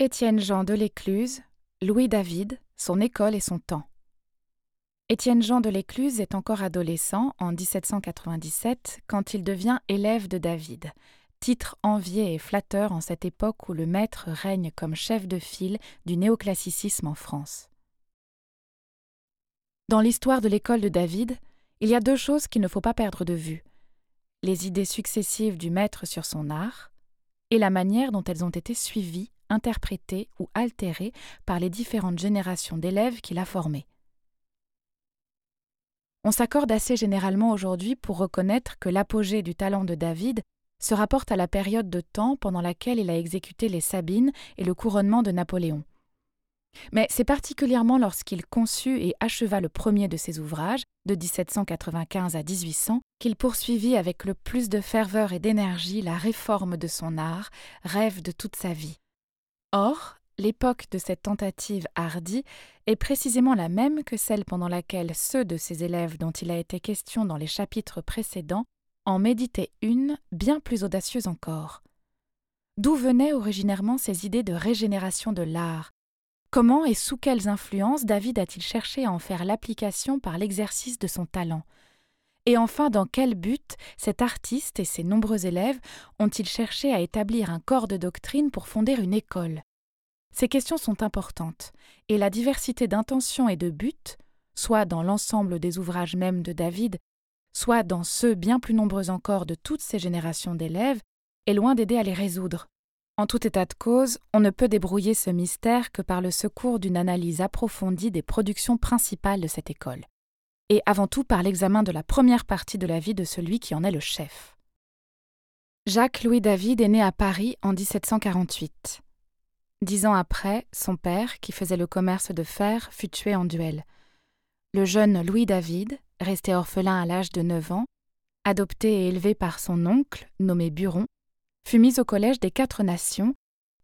Étienne Jean de l'Écluse, Louis David, son école et son temps. Étienne Jean de l'Écluse est encore adolescent en 1797 quand il devient élève de David, titre envié et flatteur en cette époque où le maître règne comme chef de file du néoclassicisme en France. Dans l'histoire de l'école de David, il y a deux choses qu'il ne faut pas perdre de vue les idées successives du maître sur son art et la manière dont elles ont été suivies interprété ou altéré par les différentes générations d'élèves qu'il a formés. On s'accorde assez généralement aujourd'hui pour reconnaître que l'apogée du talent de David se rapporte à la période de temps pendant laquelle il a exécuté les Sabines et le couronnement de Napoléon. Mais c'est particulièrement lorsqu'il conçut et acheva le premier de ses ouvrages, de 1795 à 1800, qu'il poursuivit avec le plus de ferveur et d'énergie la réforme de son art, rêve de toute sa vie. Or, l'époque de cette tentative hardie est précisément la même que celle pendant laquelle ceux de ses élèves dont il a été question dans les chapitres précédents en méditaient une bien plus audacieuse encore. D'où venaient originairement ces idées de régénération de l'art? Comment et sous quelles influences David a-t-il cherché à en faire l'application par l'exercice de son talent? Et enfin, dans quel but cet artiste et ses nombreux élèves ont-ils cherché à établir un corps de doctrine pour fonder une école? Ces questions sont importantes, et la diversité d'intentions et de buts, soit dans l'ensemble des ouvrages même de David, soit dans ceux bien plus nombreux encore de toutes ces générations d'élèves, est loin d'aider à les résoudre. En tout état de cause, on ne peut débrouiller ce mystère que par le secours d'une analyse approfondie des productions principales de cette école, et avant tout par l'examen de la première partie de la vie de celui qui en est le chef. Jacques-Louis David est né à Paris en 1748. Dix ans après, son père, qui faisait le commerce de fer, fut tué en duel. Le jeune Louis David, resté orphelin à l'âge de neuf ans, adopté et élevé par son oncle, nommé Buron, fut mis au collège des Quatre Nations,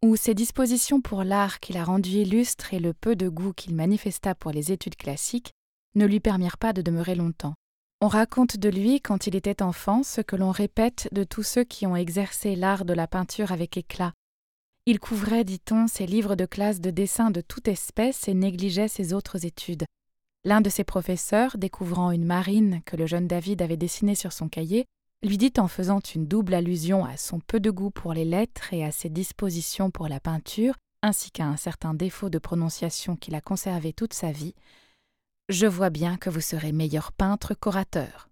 où ses dispositions pour l'art qu'il a rendu illustre et le peu de goût qu'il manifesta pour les études classiques ne lui permirent pas de demeurer longtemps. On raconte de lui, quand il était enfant, ce que l'on répète de tous ceux qui ont exercé l'art de la peinture avec éclat, il couvrait, dit-on, ses livres de classe de dessin de toute espèce et négligeait ses autres études. L'un de ses professeurs, découvrant une marine que le jeune David avait dessinée sur son cahier, lui dit en faisant une double allusion à son peu de goût pour les lettres et à ses dispositions pour la peinture, ainsi qu'à un certain défaut de prononciation qu'il a conservé toute sa vie Je vois bien que vous serez meilleur peintre qu'orateur.